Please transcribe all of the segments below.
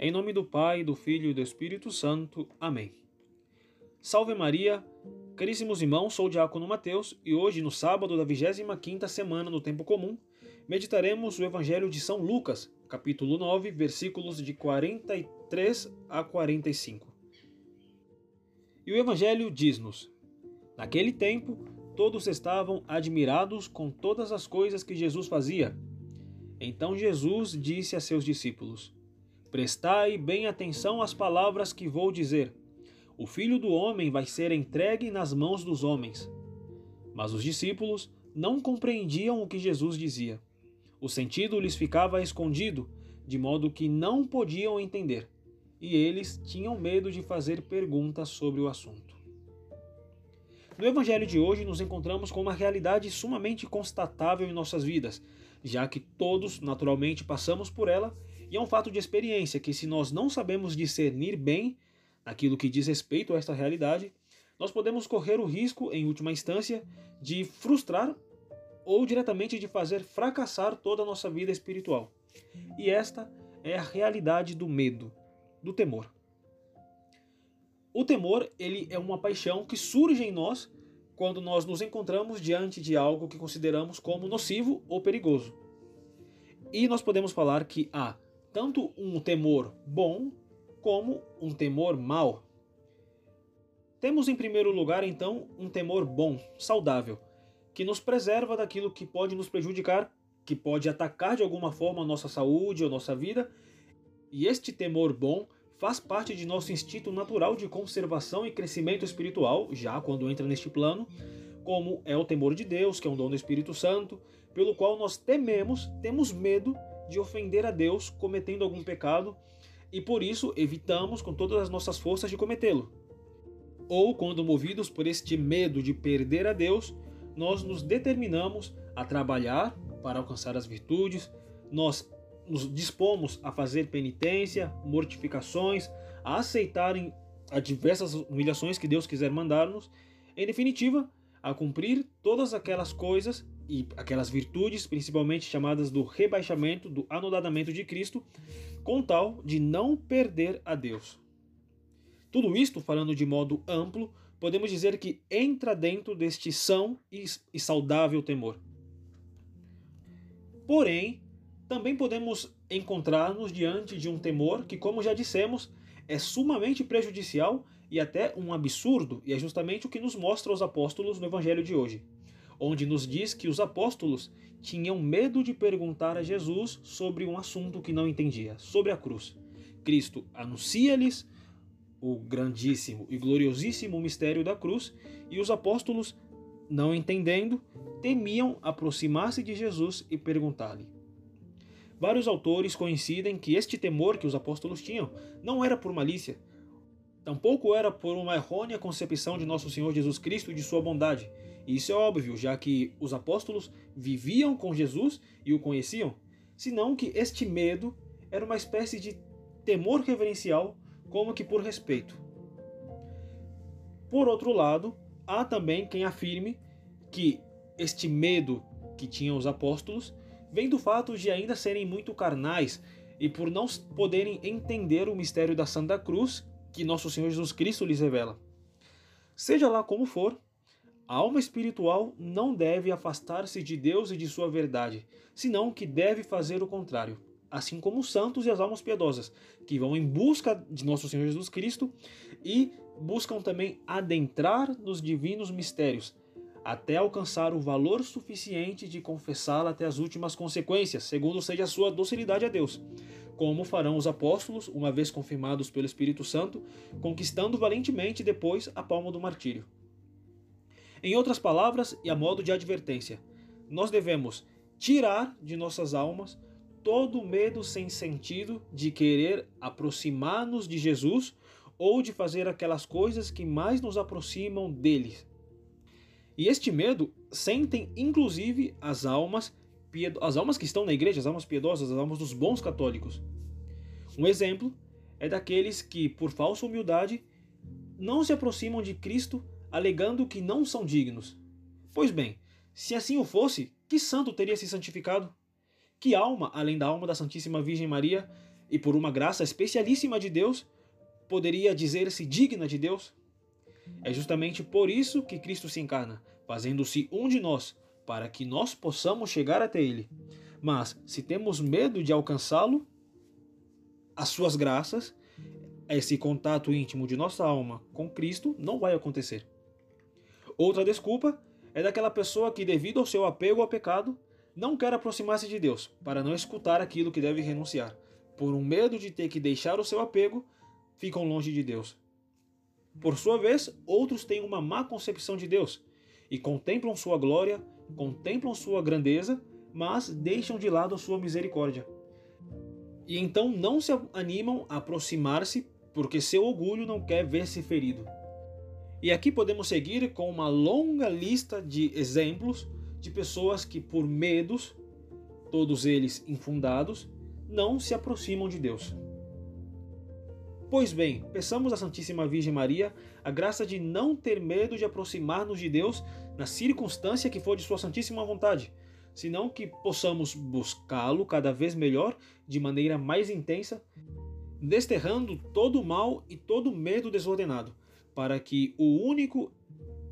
Em nome do Pai, do Filho e do Espírito Santo. Amém. Salve Maria, caríssimos irmãos, sou o Diácono Mateus e hoje, no sábado da 25ª semana do Tempo Comum, meditaremos o Evangelho de São Lucas, capítulo 9, versículos de 43 a 45. E o Evangelho diz-nos: Naquele tempo, todos estavam admirados com todas as coisas que Jesus fazia. Então Jesus disse a seus discípulos: Prestai bem atenção às palavras que vou dizer. O filho do homem vai ser entregue nas mãos dos homens. Mas os discípulos não compreendiam o que Jesus dizia. O sentido lhes ficava escondido, de modo que não podiam entender, e eles tinham medo de fazer perguntas sobre o assunto. No Evangelho de hoje, nos encontramos com uma realidade sumamente constatável em nossas vidas, já que todos, naturalmente, passamos por ela e é um fato de experiência que, se nós não sabemos discernir bem aquilo que diz respeito a esta realidade, nós podemos correr o risco, em última instância, de frustrar ou diretamente de fazer fracassar toda a nossa vida espiritual. E esta é a realidade do medo, do temor. O temor, ele é uma paixão que surge em nós quando nós nos encontramos diante de algo que consideramos como nocivo ou perigoso. E nós podemos falar que há tanto um temor bom como um temor mau. Temos em primeiro lugar, então, um temor bom, saudável, que nos preserva daquilo que pode nos prejudicar, que pode atacar de alguma forma a nossa saúde ou nossa vida. E este temor bom faz parte de nosso instinto natural de conservação e crescimento espiritual, já quando entra neste plano, como é o temor de Deus, que é um dom do Espírito Santo, pelo qual nós tememos, temos medo de ofender a Deus cometendo algum pecado e por isso evitamos com todas as nossas forças de cometê-lo. Ou quando movidos por este medo de perder a Deus, nós nos determinamos a trabalhar para alcançar as virtudes, nós nos dispomos a fazer penitência, mortificações, a aceitarem as diversas humilhações que Deus quiser mandar-nos, em definitiva, a cumprir todas aquelas coisas e aquelas virtudes, principalmente chamadas do rebaixamento, do anodadamento de Cristo, com tal de não perder a Deus. Tudo isto, falando de modo amplo, podemos dizer que entra dentro deste são e saudável temor. Porém, também podemos encontrar-nos diante de um temor que, como já dissemos, é sumamente prejudicial e até um absurdo, e é justamente o que nos mostra os apóstolos no evangelho de hoje onde nos diz que os apóstolos tinham medo de perguntar a Jesus sobre um assunto que não entendia, sobre a cruz. Cristo anuncia-lhes o grandíssimo e gloriosíssimo mistério da cruz e os apóstolos, não entendendo, temiam aproximar-se de Jesus e perguntar-lhe. Vários autores coincidem que este temor que os apóstolos tinham não era por malícia, tampouco era por uma errônea concepção de nosso Senhor Jesus Cristo e de sua bondade, isso é óbvio, já que os apóstolos viviam com Jesus e o conheciam, senão que este medo era uma espécie de temor reverencial, como que por respeito. Por outro lado, há também quem afirme que este medo que tinham os apóstolos vem do fato de ainda serem muito carnais e por não poderem entender o mistério da Santa Cruz que nosso Senhor Jesus Cristo lhes revela. Seja lá como for, a alma espiritual não deve afastar-se de Deus e de sua verdade, senão que deve fazer o contrário. Assim como os santos e as almas piedosas, que vão em busca de nosso Senhor Jesus Cristo e buscam também adentrar nos divinos mistérios, até alcançar o valor suficiente de confessá-la até as últimas consequências, segundo seja a sua docilidade a Deus, como farão os apóstolos, uma vez confirmados pelo Espírito Santo, conquistando valentemente depois a palma do martírio. Em outras palavras, e a modo de advertência, nós devemos tirar de nossas almas todo o medo sem sentido de querer aproximar-nos de Jesus ou de fazer aquelas coisas que mais nos aproximam dele. E este medo sentem inclusive as almas as almas que estão na igreja, as almas piedosas, as almas dos bons católicos. Um exemplo é daqueles que, por falsa humildade, não se aproximam de Cristo alegando que não são dignos. Pois bem, se assim o fosse, que santo teria se santificado? Que alma, além da alma da Santíssima Virgem Maria, e por uma graça especialíssima de Deus, poderia dizer-se digna de Deus? É justamente por isso que Cristo se encarna, fazendo-se um de nós, para que nós possamos chegar até Ele. Mas, se temos medo de alcançá-lo, as suas graças, esse contato íntimo de nossa alma com Cristo não vai acontecer. Outra desculpa é daquela pessoa que, devido ao seu apego ao pecado, não quer aproximar-se de Deus para não escutar aquilo que deve renunciar. Por um medo de ter que deixar o seu apego, ficam longe de Deus. Por sua vez, outros têm uma má concepção de Deus e contemplam sua glória, contemplam sua grandeza, mas deixam de lado sua misericórdia. E então não se animam a aproximar-se porque seu orgulho não quer ver-se ferido. E aqui podemos seguir com uma longa lista de exemplos de pessoas que, por medos, todos eles infundados, não se aproximam de Deus. Pois bem, peçamos à Santíssima Virgem Maria a graça de não ter medo de aproximar-nos de Deus na circunstância que for de Sua Santíssima Vontade, senão que possamos buscá-lo cada vez melhor, de maneira mais intensa, desterrando todo o mal e todo o medo desordenado, para que o único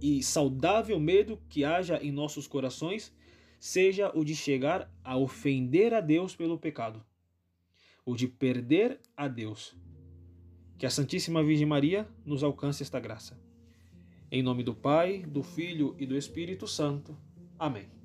e saudável medo que haja em nossos corações seja o de chegar a ofender a Deus pelo pecado, o de perder a Deus. Que a Santíssima Virgem Maria nos alcance esta graça. Em nome do Pai, do Filho e do Espírito Santo. Amém.